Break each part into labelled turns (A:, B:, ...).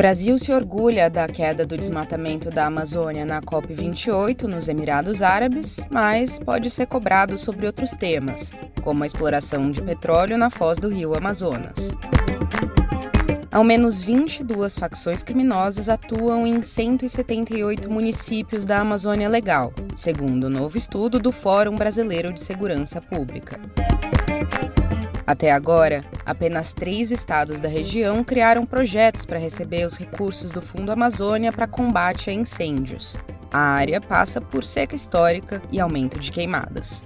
A: Brasil se orgulha da queda do desmatamento da Amazônia na COP28 nos Emirados Árabes, mas pode ser cobrado sobre outros temas, como a exploração de petróleo na foz do rio Amazonas. Ao menos 22 facções criminosas atuam em 178 municípios da Amazônia Legal, segundo o novo estudo do Fórum Brasileiro de Segurança Pública. Até agora, apenas três estados da região criaram projetos para receber os recursos do Fundo Amazônia para combate a incêndios. A área passa por seca histórica e aumento de queimadas.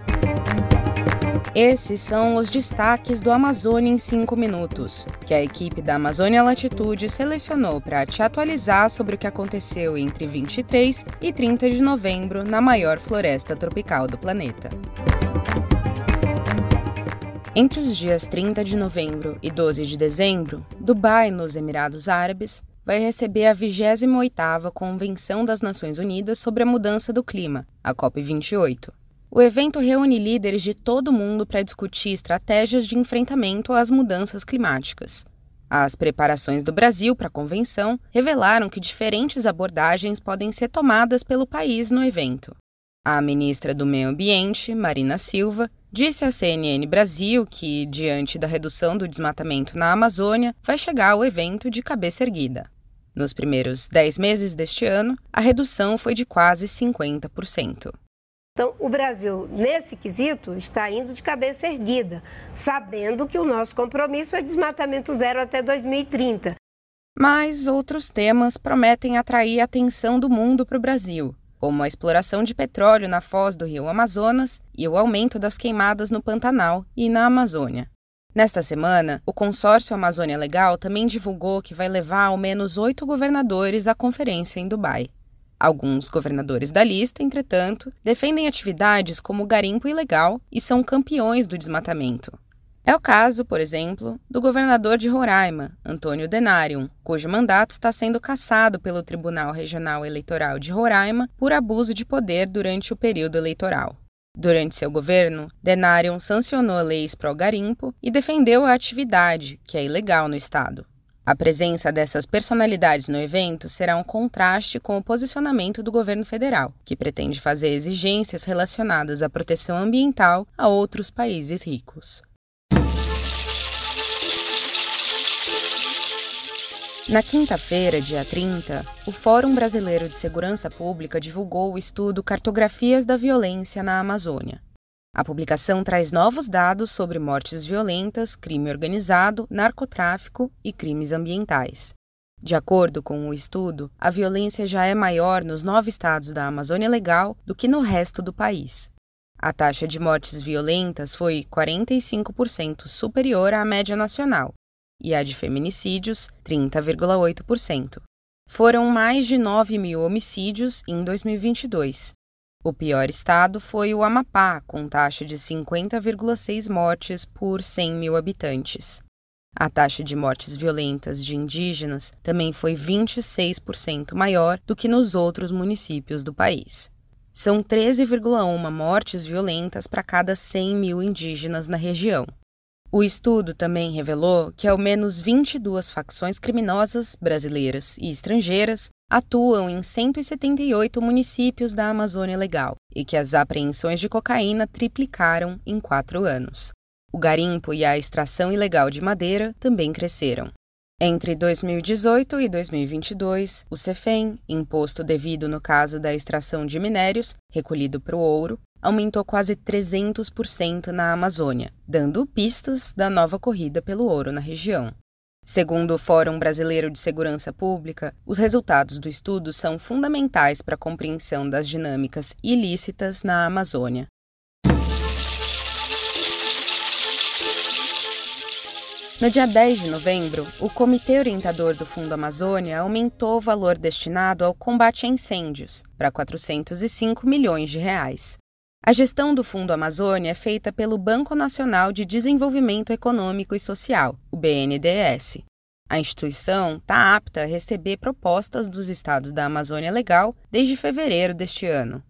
A: Esses são os destaques do Amazônia em 5 minutos, que a equipe da Amazônia Latitude selecionou para te atualizar sobre o que aconteceu entre 23 e 30 de novembro na maior floresta tropical do planeta. Entre os dias 30 de novembro e 12 de dezembro, Dubai, nos Emirados Árabes, vai receber a 28ª Convenção das Nações Unidas sobre a Mudança do Clima, a COP28. O evento reúne líderes de todo o mundo para discutir estratégias de enfrentamento às mudanças climáticas. As preparações do Brasil para a convenção revelaram que diferentes abordagens podem ser tomadas pelo país no evento. A ministra do Meio Ambiente, Marina Silva, disse à CNN Brasil que, diante da redução do desmatamento na Amazônia, vai chegar o evento de cabeça erguida. Nos primeiros 10 meses deste ano, a redução foi de quase 50%.
B: Então, o Brasil, nesse quesito, está indo de cabeça erguida, sabendo que o nosso compromisso é desmatamento zero até 2030.
A: Mas outros temas prometem atrair a atenção do mundo para o Brasil como a exploração de petróleo na foz do rio Amazonas e o aumento das queimadas no Pantanal e na Amazônia. Nesta semana, o consórcio Amazônia Legal também divulgou que vai levar ao menos oito governadores à conferência em Dubai. Alguns governadores da lista, entretanto, defendem atividades como garimpo ilegal e são campeões do desmatamento. É o caso, por exemplo, do governador de Roraima, Antônio Denarium, cujo mandato está sendo cassado pelo Tribunal Regional Eleitoral de Roraima por abuso de poder durante o período eleitoral. Durante seu governo, Denarium sancionou leis pró-garimpo e defendeu a atividade, que é ilegal no estado. A presença dessas personalidades no evento será um contraste com o posicionamento do governo federal, que pretende fazer exigências relacionadas à proteção ambiental a outros países ricos. Na quinta-feira, dia 30, o Fórum Brasileiro de Segurança Pública divulgou o estudo Cartografias da Violência na Amazônia. A publicação traz novos dados sobre mortes violentas, crime organizado, narcotráfico e crimes ambientais. De acordo com o estudo, a violência já é maior nos nove estados da Amazônia Legal do que no resto do país. A taxa de mortes violentas foi 45% superior à média nacional, e a de feminicídios, 30,8%. Foram mais de 9 mil homicídios em 2022. O pior estado foi o Amapá, com taxa de 50,6 mortes por 100 mil habitantes. A taxa de mortes violentas de indígenas também foi 26% maior do que nos outros municípios do país. São 13,1 mortes violentas para cada 100 mil indígenas na região. O estudo também revelou que ao menos 22 facções criminosas brasileiras e estrangeiras atuam em 178 municípios da Amazônia Legal e que as apreensões de cocaína triplicaram em quatro anos. O garimpo e a extração ilegal de madeira também cresceram. Entre 2018 e 2022, o CEFEM, imposto devido no caso da extração de minérios, recolhido para o ouro, aumentou quase 300% na Amazônia, dando pistas da nova corrida pelo ouro na região. Segundo o Fórum Brasileiro de Segurança Pública, os resultados do estudo são fundamentais para a compreensão das dinâmicas ilícitas na Amazônia. No dia 10 de novembro, o Comitê Orientador do Fundo Amazônia aumentou o valor destinado ao combate a incêndios para 405 milhões de reais. A gestão do Fundo Amazônia é feita pelo Banco Nacional de Desenvolvimento Econômico e Social, o BNDES. A instituição está apta a receber propostas dos estados da Amazônia Legal desde fevereiro deste ano.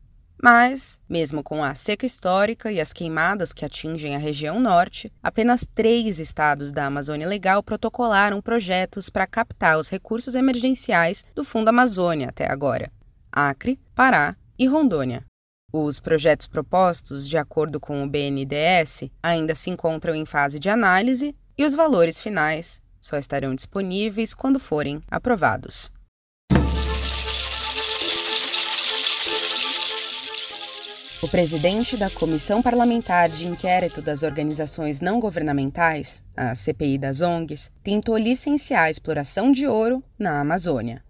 A: Mas, mesmo com a seca histórica e as queimadas que atingem a região norte, apenas três estados da Amazônia Legal protocolaram projetos para captar os recursos emergenciais do Fundo Amazônia até agora: Acre, Pará e Rondônia. Os projetos propostos, de acordo com o BNDES, ainda se encontram em fase de análise e os valores finais só estarão disponíveis quando forem aprovados. O presidente da Comissão Parlamentar de Inquérito das Organizações Não Governamentais, a CPI das ONGs, tentou licenciar a exploração de ouro na Amazônia.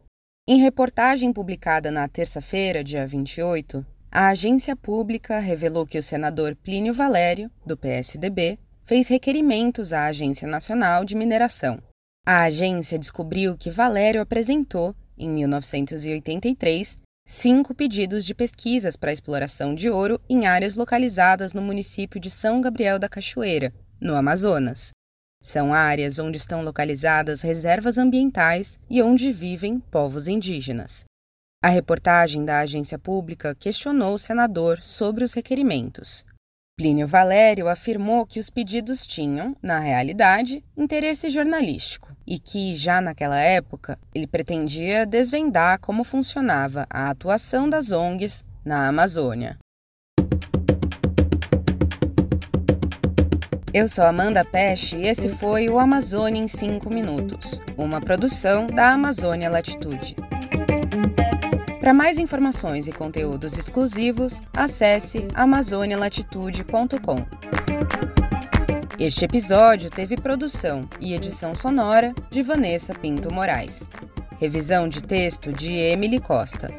A: Em reportagem publicada na terça-feira, dia 28, a agência pública revelou que o senador Plínio Valério, do PSDB, fez requerimentos à Agência Nacional de Mineração. A agência descobriu que Valério apresentou, em 1983, cinco pedidos de pesquisas para exploração de ouro em áreas localizadas no município de São Gabriel da Cachoeira, no Amazonas. São áreas onde estão localizadas reservas ambientais e onde vivem povos indígenas. A reportagem da agência pública questionou o senador sobre os requerimentos. Plínio Valério afirmou que os pedidos tinham, na realidade, interesse jornalístico e que, já naquela época, ele pretendia desvendar como funcionava a atuação das ONGs na Amazônia. Eu sou Amanda Peste e esse foi o Amazônia em 5 Minutos, uma produção da Amazônia Latitude. Para mais informações e conteúdos exclusivos, acesse amazonialatitude.com. Este episódio teve produção e edição sonora de Vanessa Pinto Moraes. Revisão de texto de Emily Costa.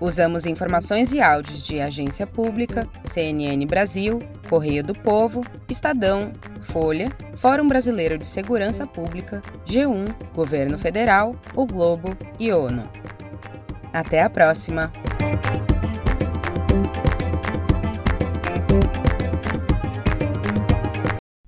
A: Usamos informações e áudios de Agência Pública, CNN Brasil, Correio do Povo, Estadão, Folha, Fórum Brasileiro de Segurança Pública, G1, Governo Federal, O Globo e ONU. Até a próxima!